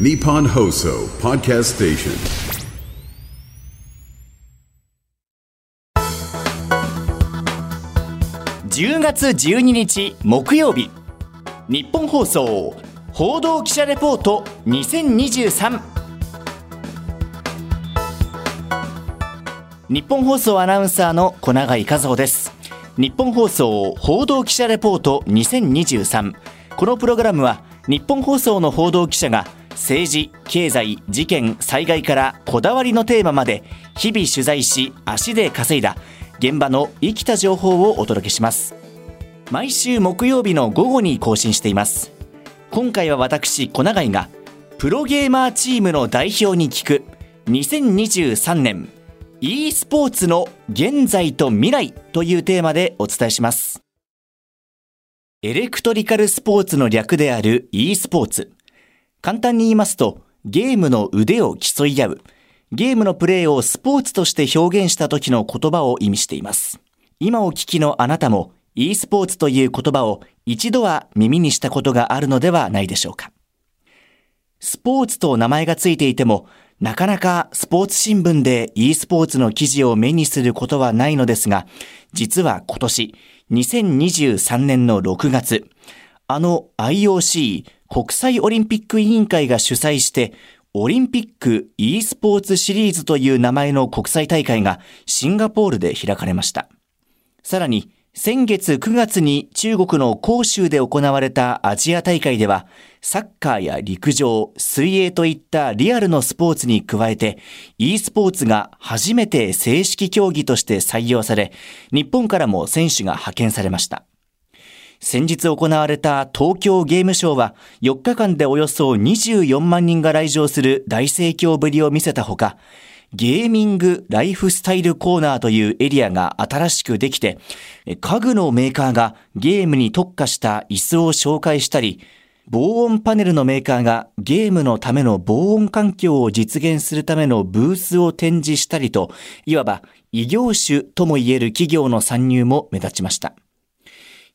Nippon Hoso Podcast Station. 10月12日木曜日。日本放送報道記者レポート2023日本放送アナウンサーの小永井和穂です。日本放送報道記者レポート2023このプログラムは日本放送の報道記者が政治、経済、事件、災害からこだわりのテーマまで日々取材し足で稼いだ現場の生きた情報をお届けします。毎週木曜日の午後に更新しています。今回は私小永井がプロゲーマーチームの代表に聞く2023年 e スポーツの現在と未来というテーマでお伝えします。エレクトリカルスポーツの略である e スポーツ。簡単に言いますとゲームの腕を競い合うゲームのプレーをスポーツとして表現した時の言葉を意味しています。今お聞きのあなたも e スポーツという言葉を一度は耳にしたことがあるのではないでしょうか。スポーツと名前がついていても、なかなかスポーツ新聞で e スポーツの記事を目にすることはないのですが、実は今年、2023年の6月、あの IOC 国際オリンピック委員会が主催してオリンピック e スポーツシリーズという名前の国際大会がシンガポールで開かれました。さらに、先月9月に中国の広州で行われたアジア大会では、サッカーや陸上、水泳といったリアルのスポーツに加えて、e スポーツが初めて正式競技として採用され、日本からも選手が派遣されました。先日行われた東京ゲームショウは4日間でおよそ24万人が来場する大盛況ぶりを見せたほか、ゲーミングライフスタイルコーナーというエリアが新しくできて、家具のメーカーがゲームに特化した椅子を紹介したり、防音パネルのメーカーがゲームのための防音環境を実現するためのブースを展示したりと、いわば異業種とも言える企業の参入も目立ちました。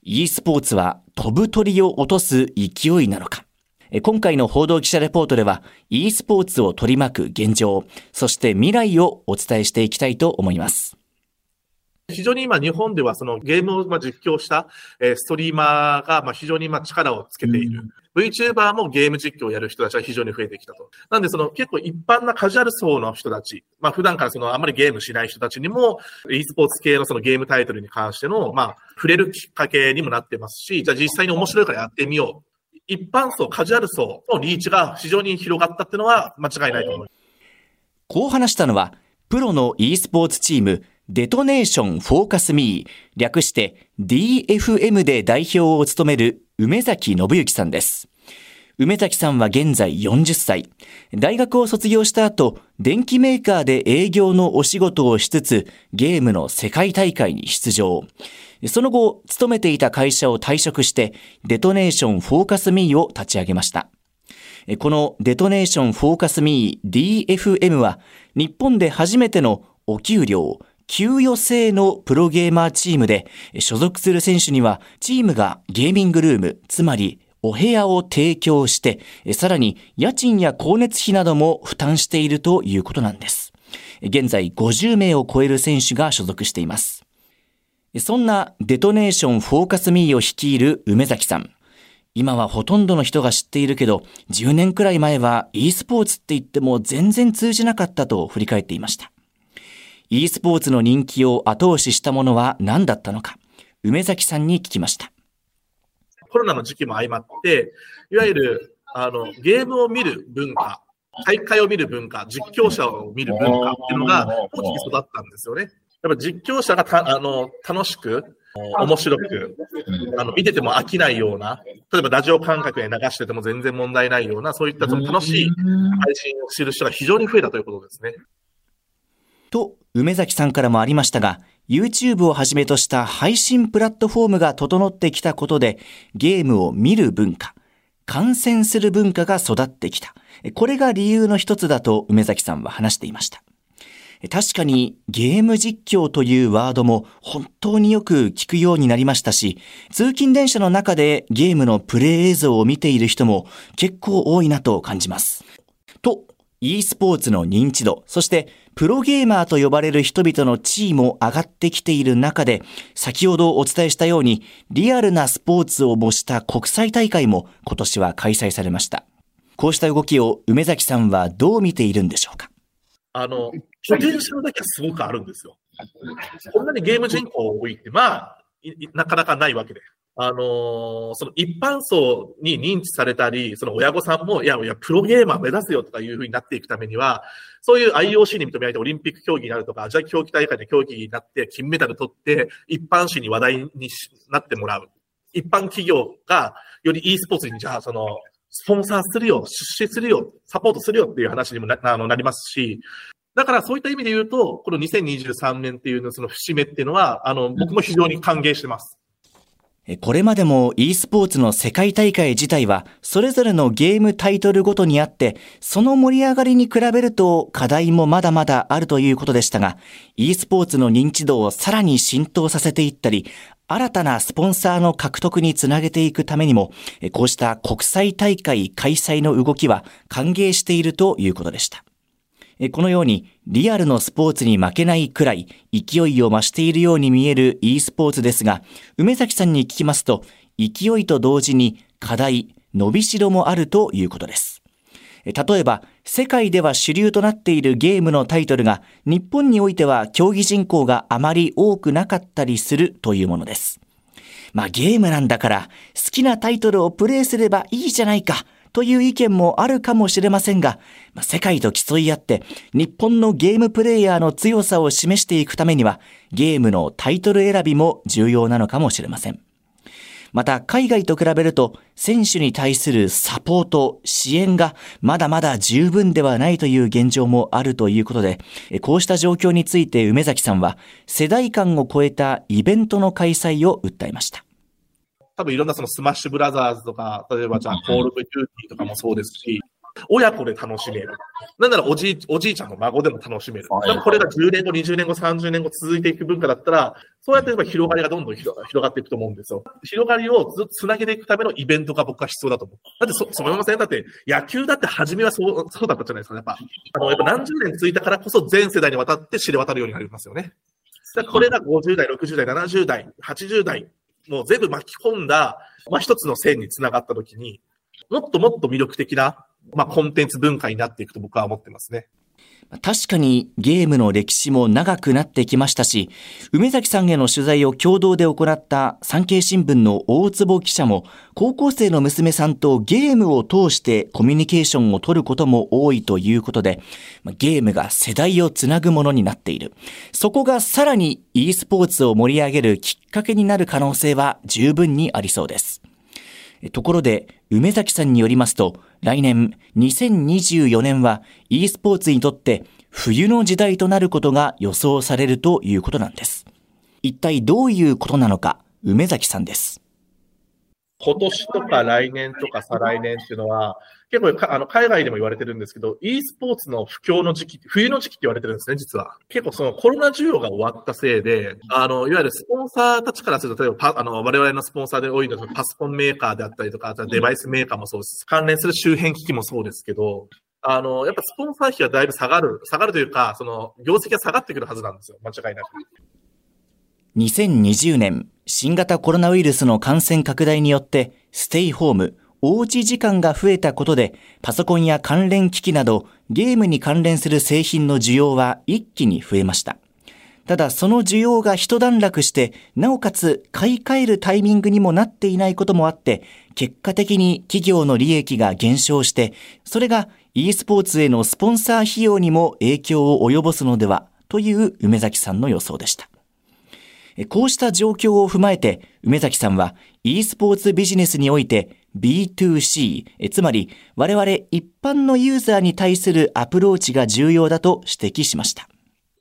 E スポーツは飛ぶ鳥を落とす勢いなのか今回の報道記者レポートでは e スポーツを取り巻く現状、そして未来をお伝えしていきたいと思います。非常に今日本ではそのゲームを実況したストリーマーが非常に今力をつけている。VTuber もゲーム実況をやる人たちは非常に増えてきたと。なんでその結構一般なカジュアル層の人たち、まあ普段からそのあんまりゲームしない人たちにも e スポーツ系のそのゲームタイトルに関してのまあ触れるきっかけにもなってますし、じゃあ実際に面白いからやってみよう。一般層、カジュアル層のリーチが非常に広がったっていうのは間違いないと思います。こう話したのは、プロの e スポーツチーム、デトネーションフォーカスミー、略して DFM で代表を務める梅崎信之さんです。梅崎さんは現在40歳。大学を卒業した後、電機メーカーで営業のお仕事をしつつ、ゲームの世界大会に出場。その後、勤めていた会社を退職して、 DetonatioN FocusMe を立ち上げました。このデトネーションフォーカスミー DFM は、日本で初めてのお給料、給与制のプロゲーマーチームで、所属する選手には、チームがゲーミングルーム、つまりお部屋を提供して、さらに家賃や光熱費なども負担しているということなんです。現在50名を超える選手が所属しています。そんなデトネーションフォーカスミーを率いる梅崎さん。今はほとんどの人が知っているけど、10年くらい前は e スポーツって言っても全然通じなかったと振り返っていました。E スポーツの人気を後押ししたものは何だったのか、梅崎さんに聞きました。コロナの時期も相まって、いわゆる、あの、ゲームを見る文化、大会を見る文化、実況者を見る文化っていうのが大きく育ったんですよね。やっぱ実況者がたあの楽しく、面白く、あの、見てても飽きないような、例えばラジオ感覚で流してても全然問題ないような、そういったその楽しい配信をする人が非常に増えたということですね。と、梅崎さんからもありましたが、YouTube をはじめとした配信プラットフォームが整ってきたことで、ゲームを見る文化、観戦する文化が育ってきた。これが理由の一つだと梅崎さんは話していました。確かにゲーム実況というワードも本当によく聞くようになりましたし、通勤電車の中でゲームのプレイ映像を見ている人も結構多いなと感じます。と、e スポーツの認知度、そしてプロゲーマーと呼ばれる人々の地位も上がってきている中で、先ほどお伝えしたようにリアルなスポーツを模した国際大会も今年は開催されました。こうした動きを梅崎さんはどう見ているんでしょうか？あの、ポテンシャルだけはすごくあるんですよ。こんなにゲーム人口多いって、まあ、なかなかないわけで。あの、その一般層に認知されたり、その親御さんも、いやいや、プロゲーマー目指すよとかいうふうになっていくためには、そういう IOC に認められてオリンピック競技になるとか、アジア競技大会で競技になって金メダル取って、一般紙に話題になってもらう。一般企業が、より e スポーツに、じゃあ、その、スポンサーするよ、出資するよ、サポートするよっていう話にもなあのなりますし、だからそういった意味で言うと、この2023年っていうのその節目っていうのは、あの、僕も非常に歓迎してます。これまでも e スポーツの世界大会自体は、それぞれのゲームタイトルごとにあって、その盛り上がりに比べると課題もまだまだあるということでしたが、e スポーツの認知度をさらに浸透させていったり、新たなスポンサーの獲得につなげていくためにも、こうした国際大会開催の動きは歓迎しているということでした。このようにリアルのスポーツに負けないくらい勢いを増しているように見える e スポーツですが、梅崎さんに聞きますと、勢いと同時に課題、伸びしろもあるということです。例えば、世界では主流となっているゲームのタイトルが、日本においては競技人口があまり多くなかったりするというものです。まあゲームなんだから、好きなタイトルをプレイすればいいじゃないか。という意見もあるかもしれませんが、世界と競い合って日本のゲームプレイヤーの強さを示していくためには、ゲームのタイトル選びも重要なのかもしれません。また、海外と比べると、選手に対するサポート、支援がまだまだ十分ではないという現状もあるということで、こうした状況について梅崎さんは、世代間を超えたイベントの開催を訴えました。多分いろんなそのスマッシュブラザーズとか、例えばじゃあ、 Call of Duty とかもそうですし、親子で楽しめる。なんならおじい、おじいちゃんの孫でも楽しめる。はい、これが10年後、20年後、30年後続いていく文化だったら、そうやって広がりがどんどん広がっていくと思うんですよ。広がりをずっと繋げていくためのイベントが僕は必要だと思う。だってそ、そう思いません？だって野球だって初めはそう、そうだったじゃないですか、やっぱ。あの、やっぱ何十年続いたからこそ全世代にわたって知れ渡るようになりますよね。これが50代、60代、70代、80代、もう全部巻き込んだ、まあ、一つの線につながったときに、もっともっと魅力的な、まあ、コンテンツ文化になっていくと僕は思ってますね。確かにゲームの歴史も長くなってきましたし、梅崎さんへの取材を共同で行った産経新聞の大坪記者も、高校生の娘さんとゲームを通してコミュニケーションを取ることも多いということで、ゲームが世代をつなぐものになっている。そこがさらに e スポーツを盛り上げるきっかけになる可能性は十分にありそうです。ところで、梅崎さんによりますと、来年2024年は e スポーツにとって冬の時代となることが予想されるということなんです。一体どういうことなのか、梅崎さんです。今年とか来年とか再来年っていうのは、結構あの海外でも言われてるんですけど、e スポーツの不況の時期、冬の時期って言われてるんですね、実は。結構そのコロナ需要が終わったせいで、あの、いわゆるスポンサーたちからすると、例えばパあの、我々のスポンサーで多いのはパソコンメーカーであったりとか、あとはデバイスメーカーもそうです。関連する周辺機器もそうですけど、あの、やっぱスポンサー費はだいぶ下がる、下がるというか、その、業績が下がってくるはずなんですよ、間違いなく。2020年、新型コロナウイルスの感染拡大によって、ステイホーム、おうち時間が増えたことで、パソコンや関連機器などゲームに関連する製品の需要は一気に増えました。ただその需要が一段落して、なおかつ買い替えるタイミングにもなっていないこともあって、結果的に企業の利益が減少して、それが e スポーツへのスポンサー費用にも影響を及ぼすのではという梅崎さんの予想でした。こうした状況を踏まえて、梅崎さんは e スポーツビジネスにおいて B2C、つまり我々一般のユーザーに対するアプローチが重要だと指摘しました。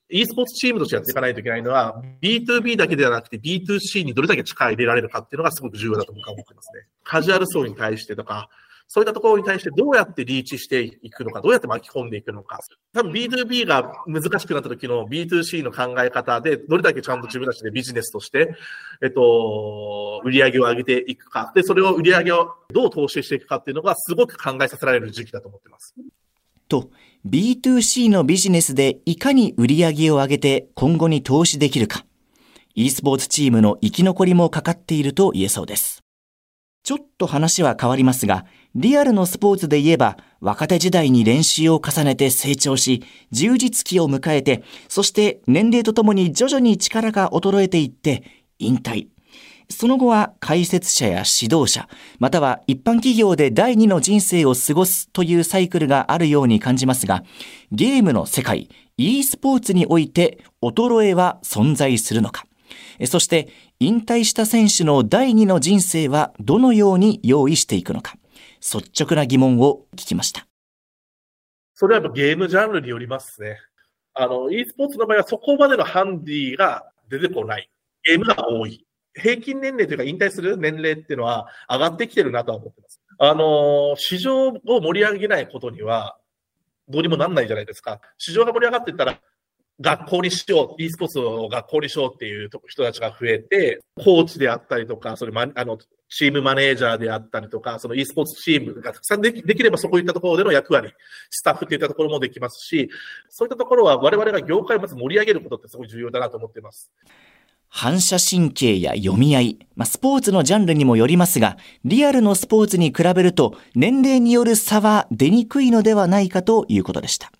e スポーツチームとしてやっていかないといけないのは、B2B だけではなくて B2C にどれだけ力入れられるかっていうのがすごく重要だと僕は思ってますね。カジュアル層に対してとか、そういったところに対してどうやってリーチしていくのか、どうやって巻き込んでいくのか。多分 B2B が難しくなった時の B2C の考え方で、どれだけちゃんと自分たちでビジネスとして、えっと、売り上げを上げていくか。で、それを売り上げをどう投資していくかっていうのがすごく考えさせられる時期だと思ってます。と、B2C のビジネスでいかに売り上げを上げて今後に投資できるか。e スポーツチームの生き残りもかかっていると言えそうです。ちょっと話は変わりますが、リアルのスポーツで言えば、若手時代に練習を重ねて成長し、充実期を迎えて、そして年齢とともに徐々に力が衰えていって、引退。その後は解説者や指導者、または一般企業で第二の人生を過ごすというサイクルがあるように感じますが、ゲームの世界、e スポーツにおいて衰えは存在するのか。そして引退した選手の第二の人生はどのように用意していくのか、率直な疑問を聞きました。それはやっぱゲームジャンルによりますね。あの、e スポーツの場合はそこまでのハンディが出てこない。ゲームが多い。平均年齢というか引退する年齢っていうのは上がってきてるなとは思ってます。あの、市場を盛り上げないことにはどうにもなんないじゃないですか。市場が盛り上がっていったら学校にしよう、e スポーツを学校にしようっていう人たちが増えて、コーチであったりとか、それ、ま、あの、チームマネージャーであったりとか、その e スポーツチームがたくさんできできればそういったところでの役割、スタッフっていったところもできますし、そういったところは我々が業界をまず盛り上げることってすごい重要だなと思っています。反射神経や読み合い、まあ、スポーツのジャンルにもよりますが、リアルのスポーツに比べると年齢による差は出にくいのではないかということでした。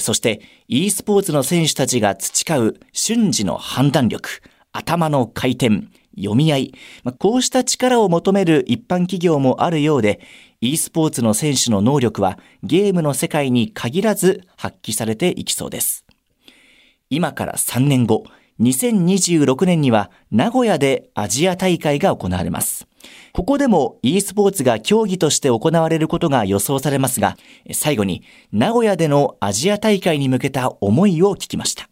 そして e スポーツの選手たちが培う瞬時の判断力、頭の回転、読み合い、まあ、こうした力を求める一般企業もあるようで、e スポーツの選手の能力はゲームの世界に限らず発揮されていきそうです。今から3年後、2026年には名古屋でアジア大会が行われます。ここでも e スポーツが競技として行われることが予想されますが、最後に名古屋でのアジア大会に向けた思いを聞きました。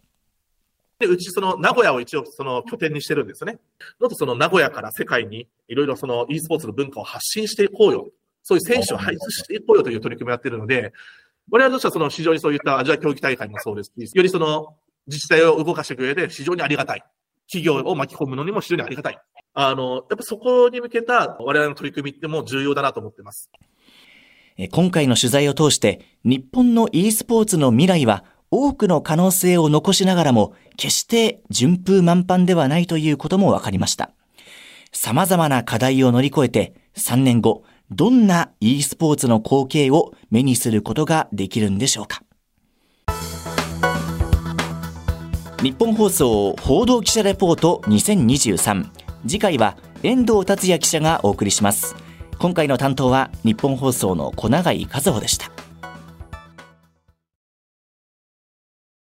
で、うちその名古屋を一応その拠点にしてるんですよね。もっとその名古屋から世界にいろいろその e スポーツの文化を発信していこうよ。そういう選手を輩出していこうよという取り組みをやってるので、我々としてはその市場にそういったアジア競技大会もそうですし、よりその自治体を動かしていく上で非常にありがたい。企業を巻き込むのにも非常にありがたい。あの、やっぱそこに向けた我々の取り組みっても重要だなと思ってます。今回の取材を通して、日本の e スポーツの未来は多くの可能性を残しながらも、決して順風満帆ではないということも分かりました。様々な課題を乗り越えて、3年後、どんな e スポーツの光景を目にすることができるんでしょうか。日本放送報道記者レポート2023次回は遠藤達也記者がお送りします。今回の担当は日本放送の小永井和穂でした。